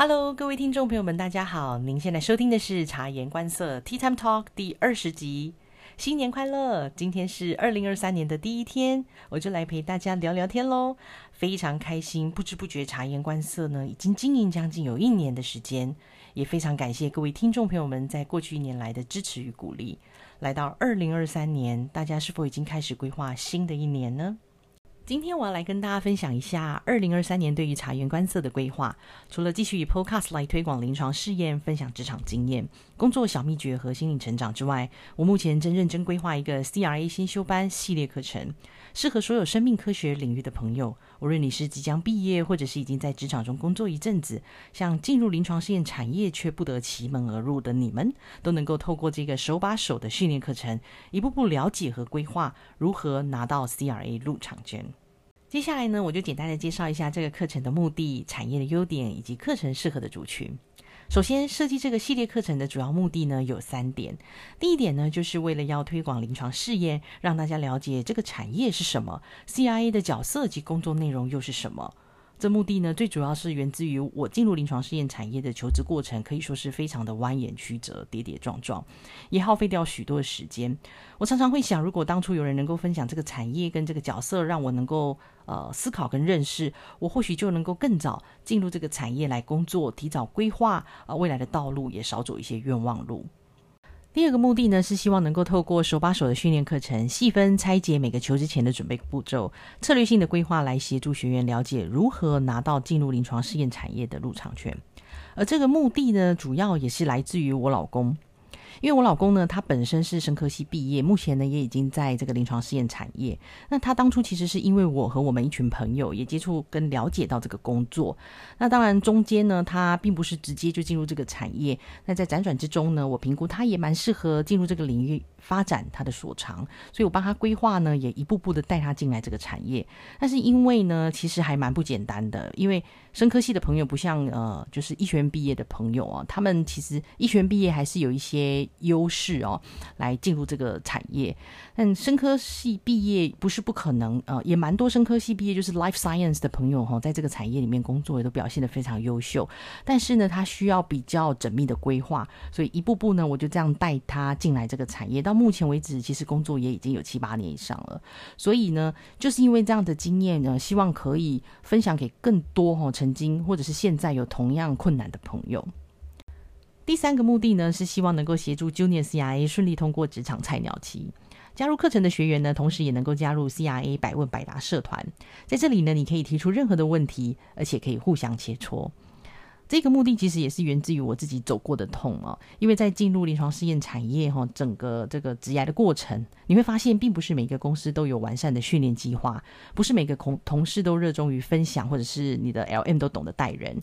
Hello，各位听众朋友们，大家好！您现在收听的是《察言观色 Tea Time Talk》第二十集。新年快乐！今天是二零二三年的第一天，我就来陪大家聊聊天喽。非常开心，不知不觉察言观色呢，已经经营将近有一年的时间，也非常感谢各位听众朋友们在过去一年来的支持与鼓励。来到二零二三年，大家是否已经开始规划新的一年呢？今天我要来跟大家分享一下二零二三年对于茶园观色的规划。除了继续以 Podcast 来推广临床试验、分享职场经验、工作小秘诀和心理成长之外，我目前正认真规划一个 CRA 先修班系列课程，适合所有生命科学领域的朋友。无论你是即将毕业，或者是已经在职场中工作一阵子，想进入临床试验产业却不得其门而入的你们，都能够透过这个手把手的训练课程，一步步了解和规划如何拿到 CRA 入场券。接下来呢，我就简单的介绍一下这个课程的目的、产业的优点以及课程适合的族群。首先，设计这个系列课程的主要目的呢有三点。第一点呢，就是为了要推广临床试验，让大家了解这个产业是什么，CIA 的角色及工作内容又是什么。这目的呢，最主要是源自于我进入临床试验产业的求职过程，可以说是非常的蜿蜒曲折、跌跌撞撞，也耗费掉许多的时间。我常常会想，如果当初有人能够分享这个产业跟这个角色，让我能够呃思考跟认识，我或许就能够更早进入这个产业来工作，提早规划啊未来的道路，也少走一些冤枉路。第二个目的呢，是希望能够透过手把手的训练课程，细分拆解每个求职前的准备步骤，策略性的规划，来协助学员了解如何拿到进入临床试验产业的入场券。而这个目的呢，主要也是来自于我老公。因为我老公呢，他本身是生科系毕业，目前呢也已经在这个临床试验产业。那他当初其实是因为我和我们一群朋友也接触跟了解到这个工作。那当然中间呢，他并不是直接就进入这个产业。那在辗转之中呢，我评估他也蛮适合进入这个领域。发展他的所长，所以我帮他规划呢，也一步步的带他进来这个产业。但是因为呢，其实还蛮不简单的，因为生科系的朋友不像呃，就是医学院毕业的朋友啊，他们其实医学院毕业还是有一些优势哦，来进入这个产业。但生科系毕业不是不可能，呃，也蛮多生科系毕业就是 life science 的朋友哈，在这个产业里面工作也都表现得非常优秀。但是呢，他需要比较缜密的规划，所以一步步呢，我就这样带他进来这个产业到。目前为止，其实工作也已经有七八年以上了，所以呢，就是因为这样的经验呢，希望可以分享给更多哈曾经或者是现在有同样困难的朋友。第三个目的呢，是希望能够协助 Junior CIA 顺利通过职场菜鸟期。加入课程的学员呢，同时也能够加入 CIA 百问百答社团，在这里呢，你可以提出任何的问题，而且可以互相切磋。这个目的其实也是源自于我自己走过的痛啊，因为在进入临床试验产业哈，整个这个职涯的过程，你会发现并不是每个公司都有完善的训练计划，不是每个同同事都热衷于分享，或者是你的 L M 都懂得带人，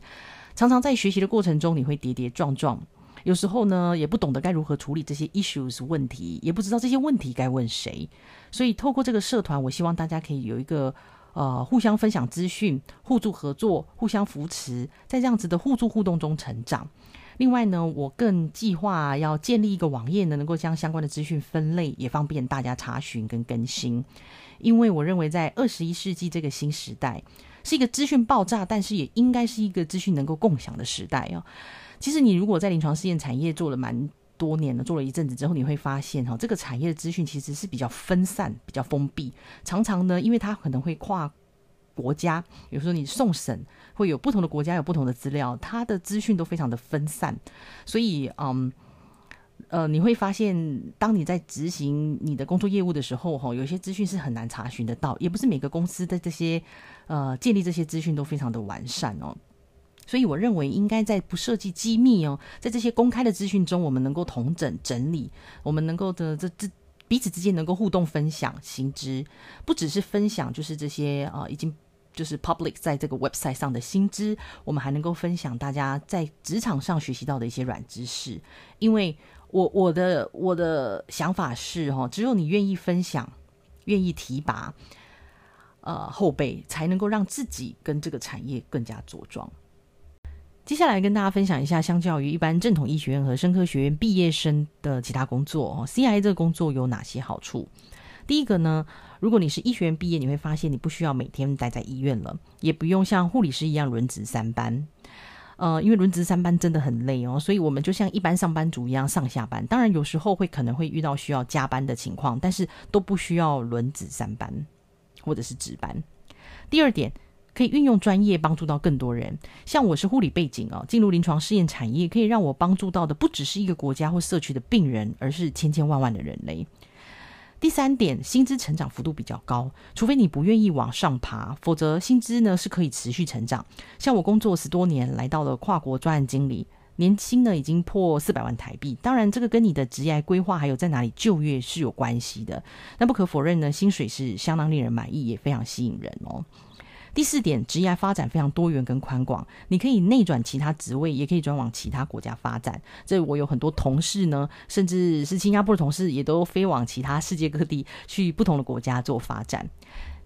常常在学习的过程中，你会跌跌撞撞，有时候呢也不懂得该如何处理这些 issues 问题，也不知道这些问题该问谁，所以透过这个社团，我希望大家可以有一个。呃，互相分享资讯，互助合作，互相扶持，在这样子的互助互动中成长。另外呢，我更计划要建立一个网页呢，能够将相关的资讯分类，也方便大家查询跟更新。因为我认为，在二十一世纪这个新时代，是一个资讯爆炸，但是也应该是一个资讯能够共享的时代哦。其实，你如果在临床试验产业做了蛮。多年了，做了一阵子之后，你会发现哈，这个产业的资讯其实是比较分散、比较封闭。常常呢，因为它可能会跨国家，比如说你送审会有不同的国家有不同的资料，它的资讯都非常的分散。所以，嗯，呃，你会发现，当你在执行你的工作业务的时候，哈，有些资讯是很难查询得到，也不是每个公司的这些呃建立这些资讯都非常的完善哦。所以我认为应该在不涉及机密哦，在这些公开的资讯中，我们能够同整整理，我们能够的这这彼此之间能够互动分享新知，不只是分享，就是这些啊已经就是 public 在这个 website 上的新知，我们还能够分享大家在职场上学习到的一些软知识。因为我我的我的想法是哈，只有你愿意分享，愿意提拔，呃后辈，才能够让自己跟这个产业更加茁壮。接下来跟大家分享一下，相较于一般正统医学院和生科学院毕业生的其他工作哦，CI 这个工作有哪些好处？第一个呢，如果你是医学院毕业，你会发现你不需要每天待在医院了，也不用像护理师一样轮值三班。呃，因为轮值三班真的很累哦，所以我们就像一般上班族一样上下班。当然有时候会可能会遇到需要加班的情况，但是都不需要轮值三班或者是值班。第二点，可以运用专业帮助到更多人。像我是护理背景哦，进入临床试验产业，可以让我帮助到的不只是一个国家或社区的病人，而是千千万万的人类。第三点，薪资成长幅度比较高，除非你不愿意往上爬，否则薪资呢是可以持续成长。像我工作十多年，来到了跨国专案经理，年薪呢已经破四百万台币。当然，这个跟你的职业规划还有在哪里就业是有关系的。那不可否认呢，薪水是相当令人满意，也非常吸引人哦。第四点，职业发展非常多元跟宽广，你可以内转其他职位，也可以转往其他国家发展。这我有很多同事呢，甚至是新加坡的同事，也都飞往其他世界各地去不同的国家做发展。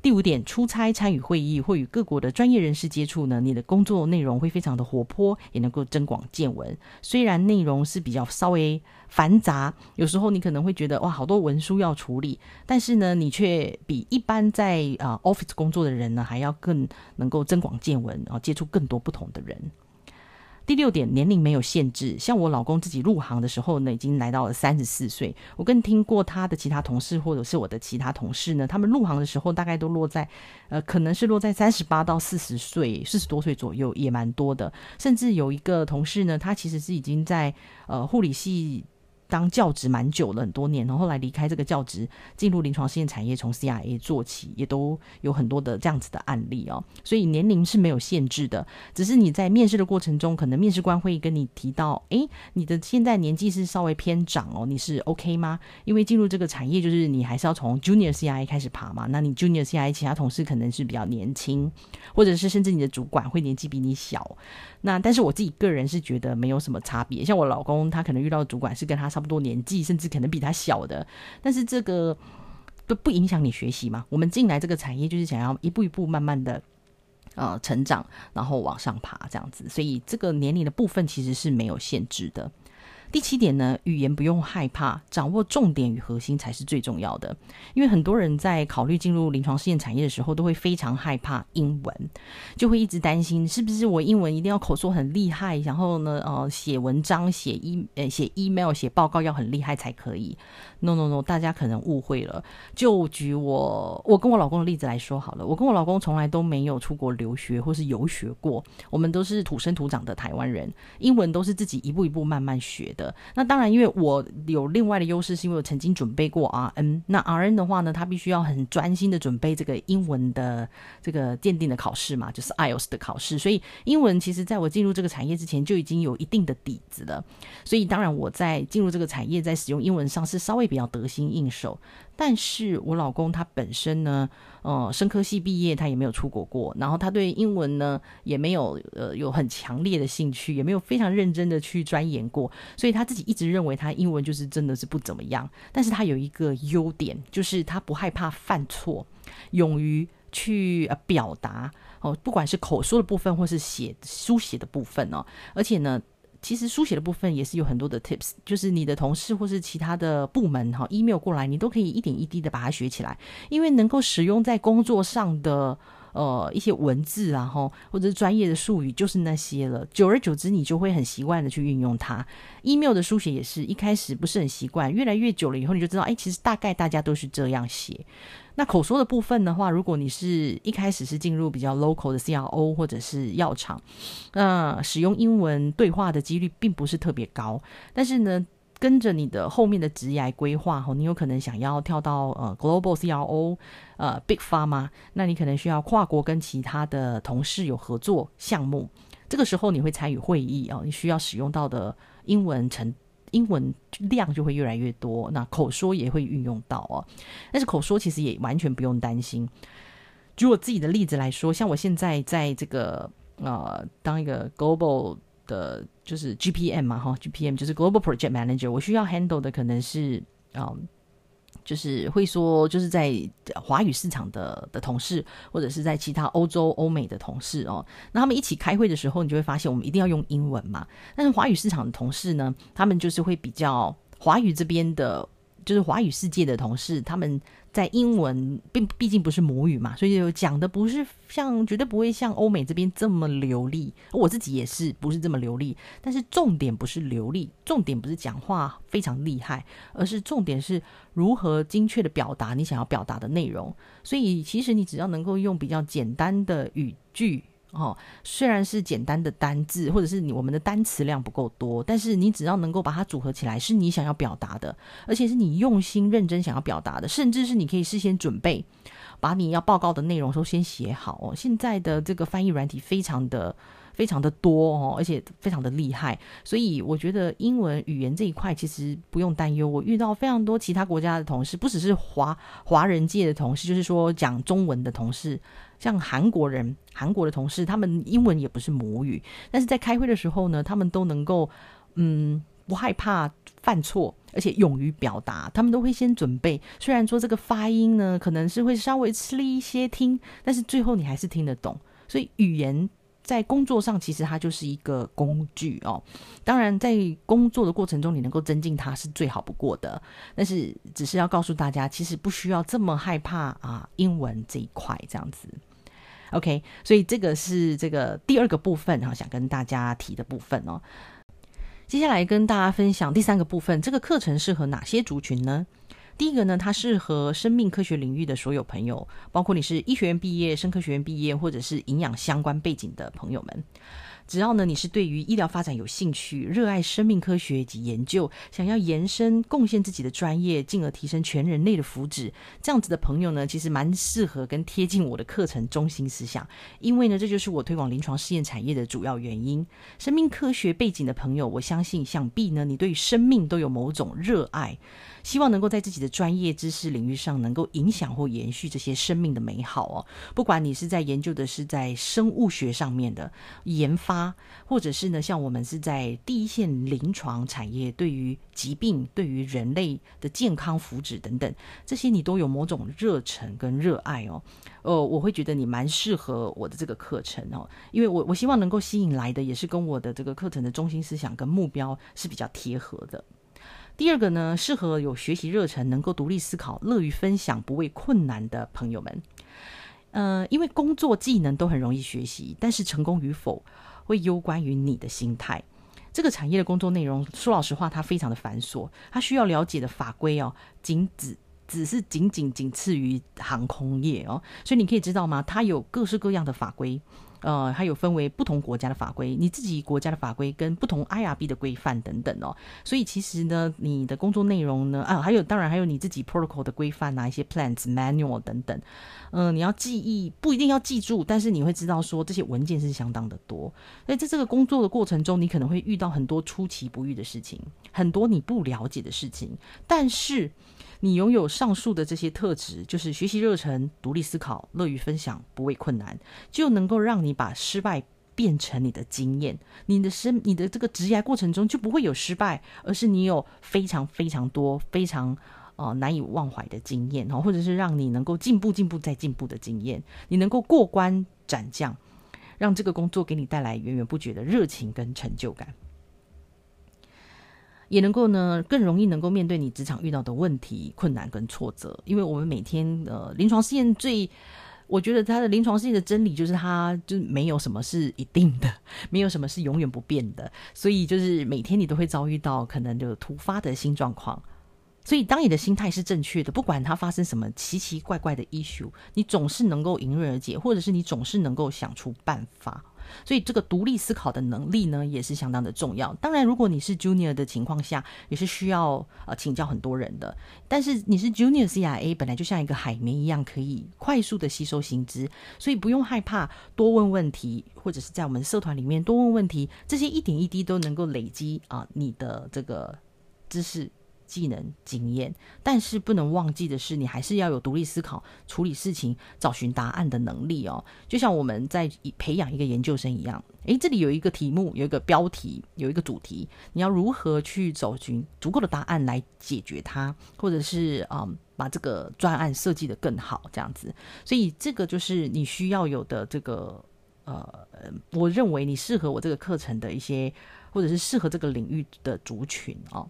第五点，出差参与会议或与各国的专业人士接触呢，你的工作内容会非常的活泼，也能够增广见闻。虽然内容是比较稍微繁杂，有时候你可能会觉得哇，好多文书要处理，但是呢，你却比一般在啊 office 工作的人呢，还要更能够增广见闻，啊接触更多不同的人。第六点，年龄没有限制。像我老公自己入行的时候呢，已经来到了三十四岁。我更听过他的其他同事，或者是我的其他同事呢，他们入行的时候大概都落在，呃，可能是落在三十八到四十岁，四十多岁左右，也蛮多的。甚至有一个同事呢，他其实是已经在呃护理系。当教职蛮久了，很多年，然后后来离开这个教职，进入临床试验产业，从 CIA 做起，也都有很多的这样子的案例哦。所以年龄是没有限制的，只是你在面试的过程中，可能面试官会跟你提到，诶，你的现在年纪是稍微偏长哦，你是 OK 吗？因为进入这个产业，就是你还是要从 Junior CIA 开始爬嘛。那你 Junior CIA 其他同事可能是比较年轻，或者是甚至你的主管会年纪比你小。那但是我自己个人是觉得没有什么差别，像我老公他可能遇到的主管是跟他差不多年纪，甚至可能比他小的，但是这个都不影响你学习嘛。我们进来这个产业就是想要一步一步慢慢的呃成长，然后往上爬这样子，所以这个年龄的部分其实是没有限制的。第七点呢，语言不用害怕，掌握重点与核心才是最重要的。因为很多人在考虑进入临床试验产业的时候，都会非常害怕英文，就会一直担心是不是我英文一定要口说很厉害，然后呢，呃，写文章、写 e 呃写 email、写报告要很厉害才可以。No No No，大家可能误会了。就举我我跟我老公的例子来说好了，我跟我老公从来都没有出国留学或是游学过，我们都是土生土长的台湾人，英文都是自己一步一步慢慢学。的那当然，因为我有另外的优势，是因为我曾经准备过 RN。那 RN 的话呢，他必须要很专心的准备这个英文的这个鉴定的考试嘛，就是 IELTS 的考试。所以英文其实在我进入这个产业之前就已经有一定的底子了。所以当然我在进入这个产业，在使用英文上是稍微比较得心应手。但是我老公他本身呢，呃，生科系毕业，他也没有出国过，然后他对英文呢也没有呃有很强烈的兴趣，也没有非常认真的去钻研过，所以他自己一直认为他英文就是真的是不怎么样。但是他有一个优点，就是他不害怕犯错，勇于去呃表达哦，不管是口说的部分或是写书写的部分哦，而且呢。其实书写的部分也是有很多的 tips，就是你的同事或是其他的部门哈，email 过来，你都可以一点一滴的把它学起来，因为能够使用在工作上的呃一些文字啊吼，或者是专业的术语，就是那些了。久而久之，你就会很习惯的去运用它。email 的书写也是一开始不是很习惯，越来越久了以后，你就知道，哎，其实大概大家都是这样写。那口说的部分的话，如果你是一开始是进入比较 local 的 CRO 或者是药厂，那使用英文对话的几率并不是特别高。但是呢，跟着你的后面的职业规划哈，你有可能想要跳到呃 global CRO，呃 big pharma，那你可能需要跨国跟其他的同事有合作项目，这个时候你会参与会议啊，你需要使用到的英文程。英文量就会越来越多，那口说也会运用到哦。但是口说其实也完全不用担心。举我自己的例子来说，像我现在在这个呃当一个 global 的，就是 GPM 嘛哈，GPM 就是 Global Project Manager，我需要 handle 的可能是嗯。就是会说，就是在华语市场的的同事，或者是在其他欧洲、欧美的同事哦，那他们一起开会的时候，你就会发现，我们一定要用英文嘛。但是华语市场的同事呢，他们就是会比较华语这边的。就是华语世界的同事，他们在英文并毕竟不是母语嘛，所以讲的不是像绝对不会像欧美这边这么流利。我自己也是不是这么流利，但是重点不是流利，重点不是讲话非常厉害，而是重点是如何精确的表达你想要表达的内容。所以其实你只要能够用比较简单的语句。哦，虽然是简单的单字，或者是你我们的单词量不够多，但是你只要能够把它组合起来，是你想要表达的，而且是你用心认真想要表达的，甚至是你可以事先准备，把你要报告的内容都先写好哦。现在的这个翻译软体非常的。非常的多哦，而且非常的厉害，所以我觉得英文语言这一块其实不用担忧。我遇到非常多其他国家的同事，不只是华华人界的同事，就是说讲中文的同事，像韩国人、韩国的同事，他们英文也不是母语，但是在开会的时候呢，他们都能够嗯不害怕犯错，而且勇于表达，他们都会先准备。虽然说这个发音呢可能是会稍微吃力一些听，但是最后你还是听得懂。所以语言。在工作上，其实它就是一个工具哦。当然，在工作的过程中，你能够增进它是最好不过的。但是，只是要告诉大家，其实不需要这么害怕啊，英文这一块这样子。OK，所以这个是这个第二个部分哈，想跟大家提的部分哦。接下来跟大家分享第三个部分，这个课程适合哪些族群呢？第一个呢，它适合生命科学领域的所有朋友，包括你是医学院毕业、生科学院毕业，或者是营养相关背景的朋友们。只要呢，你是对于医疗发展有兴趣，热爱生命科学以及研究，想要延伸贡献自己的专业，进而提升全人类的福祉，这样子的朋友呢，其实蛮适合跟贴近我的课程中心思想。因为呢，这就是我推广临床试验产业的主要原因。生命科学背景的朋友，我相信想必呢，你对生命都有某种热爱。希望能够在自己的专业知识领域上，能够影响或延续这些生命的美好哦。不管你是在研究的是在生物学上面的研发，或者是呢，像我们是在第一线临床产业，对于疾病、对于人类的健康福祉等等，这些你都有某种热忱跟热爱哦。呃，我会觉得你蛮适合我的这个课程哦，因为我我希望能够吸引来的，也是跟我的这个课程的中心思想跟目标是比较贴合的。第二个呢，适合有学习热忱、能够独立思考、乐于分享、不畏困难的朋友们。呃，因为工作技能都很容易学习，但是成功与否会攸关于你的心态。这个产业的工作内容，说老实话，它非常的繁琐，它需要了解的法规哦，仅只只是仅仅仅次于航空业哦，所以你可以知道吗？它有各式各样的法规。呃，还有分为不同国家的法规，你自己国家的法规跟不同 IRB 的规范等等哦。所以其实呢，你的工作内容呢，啊，还有当然还有你自己 protocol 的规范啊，一些 plans manual 等等。嗯，你要记忆不一定要记住，但是你会知道说这些文件是相当的多。所以在这个工作的过程中，你可能会遇到很多出其不意的事情，很多你不了解的事情，但是。你拥有上述的这些特质，就是学习热忱、独立思考、乐于分享、不畏困难，就能够让你把失败变成你的经验。你的生、你的这个职业过程中就不会有失败，而是你有非常非常多、非常呃难以忘怀的经验哦，或者是让你能够进步、进步再进步的经验。你能够过关斩将，让这个工作给你带来源源不绝的热情跟成就感。也能够呢，更容易能够面对你职场遇到的问题、困难跟挫折，因为我们每天呃临床试验最，我觉得它的临床试验的真理就是它就没有什么是一定的，没有什么是永远不变的，所以就是每天你都会遭遇到可能就突发的新状况，所以当你的心态是正确的，不管它发生什么奇奇怪怪的 issue，你总是能够迎刃而解，或者是你总是能够想出办法。所以这个独立思考的能力呢，也是相当的重要。当然，如果你是 junior 的情况下，也是需要呃请教很多人的。但是你是 junior CIA，本来就像一个海绵一样，可以快速的吸收新知，所以不用害怕多问问题，或者是在我们社团里面多问问题，这些一点一滴都能够累积啊你的这个知识。技能、经验，但是不能忘记的是，你还是要有独立思考、处理事情、找寻答案的能力哦。就像我们在培养一个研究生一样，诶，这里有一个题目，有一个标题，有一个主题，你要如何去找寻足够的答案来解决它，或者是啊，把这个专案设计的更好，这样子。所以这个就是你需要有的这个呃，我认为你适合我这个课程的一些，或者是适合这个领域的族群哦。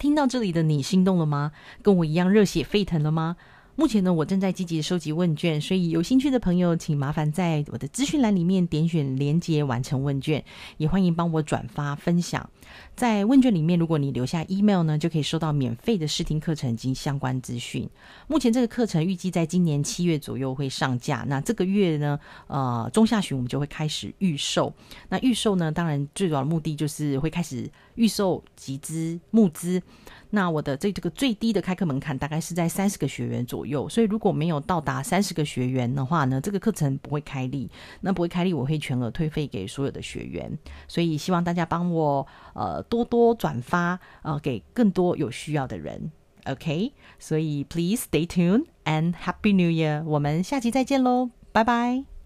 听到这里的你心动了吗？跟我一样热血沸腾了吗？目前呢，我正在积极收集问卷，所以有兴趣的朋友，请麻烦在我的资讯栏里面点选连接完成问卷，也欢迎帮我转发分享。在问卷里面，如果你留下 email 呢，就可以收到免费的试听课程及相关资讯。目前这个课程预计在今年七月左右会上架，那这个月呢，呃，中下旬我们就会开始预售。那预售呢，当然最主要的目的就是会开始预售集资募资。那我的这这个最低的开课门槛大概是在三十个学员左右，所以如果没有到达三十个学员的话呢，这个课程不会开立。那不会开立，我会全额退费给所有的学员。所以希望大家帮我呃多多转发呃给更多有需要的人。OK，所以 Please stay tuned and Happy New Year！我们下期再见喽，拜拜。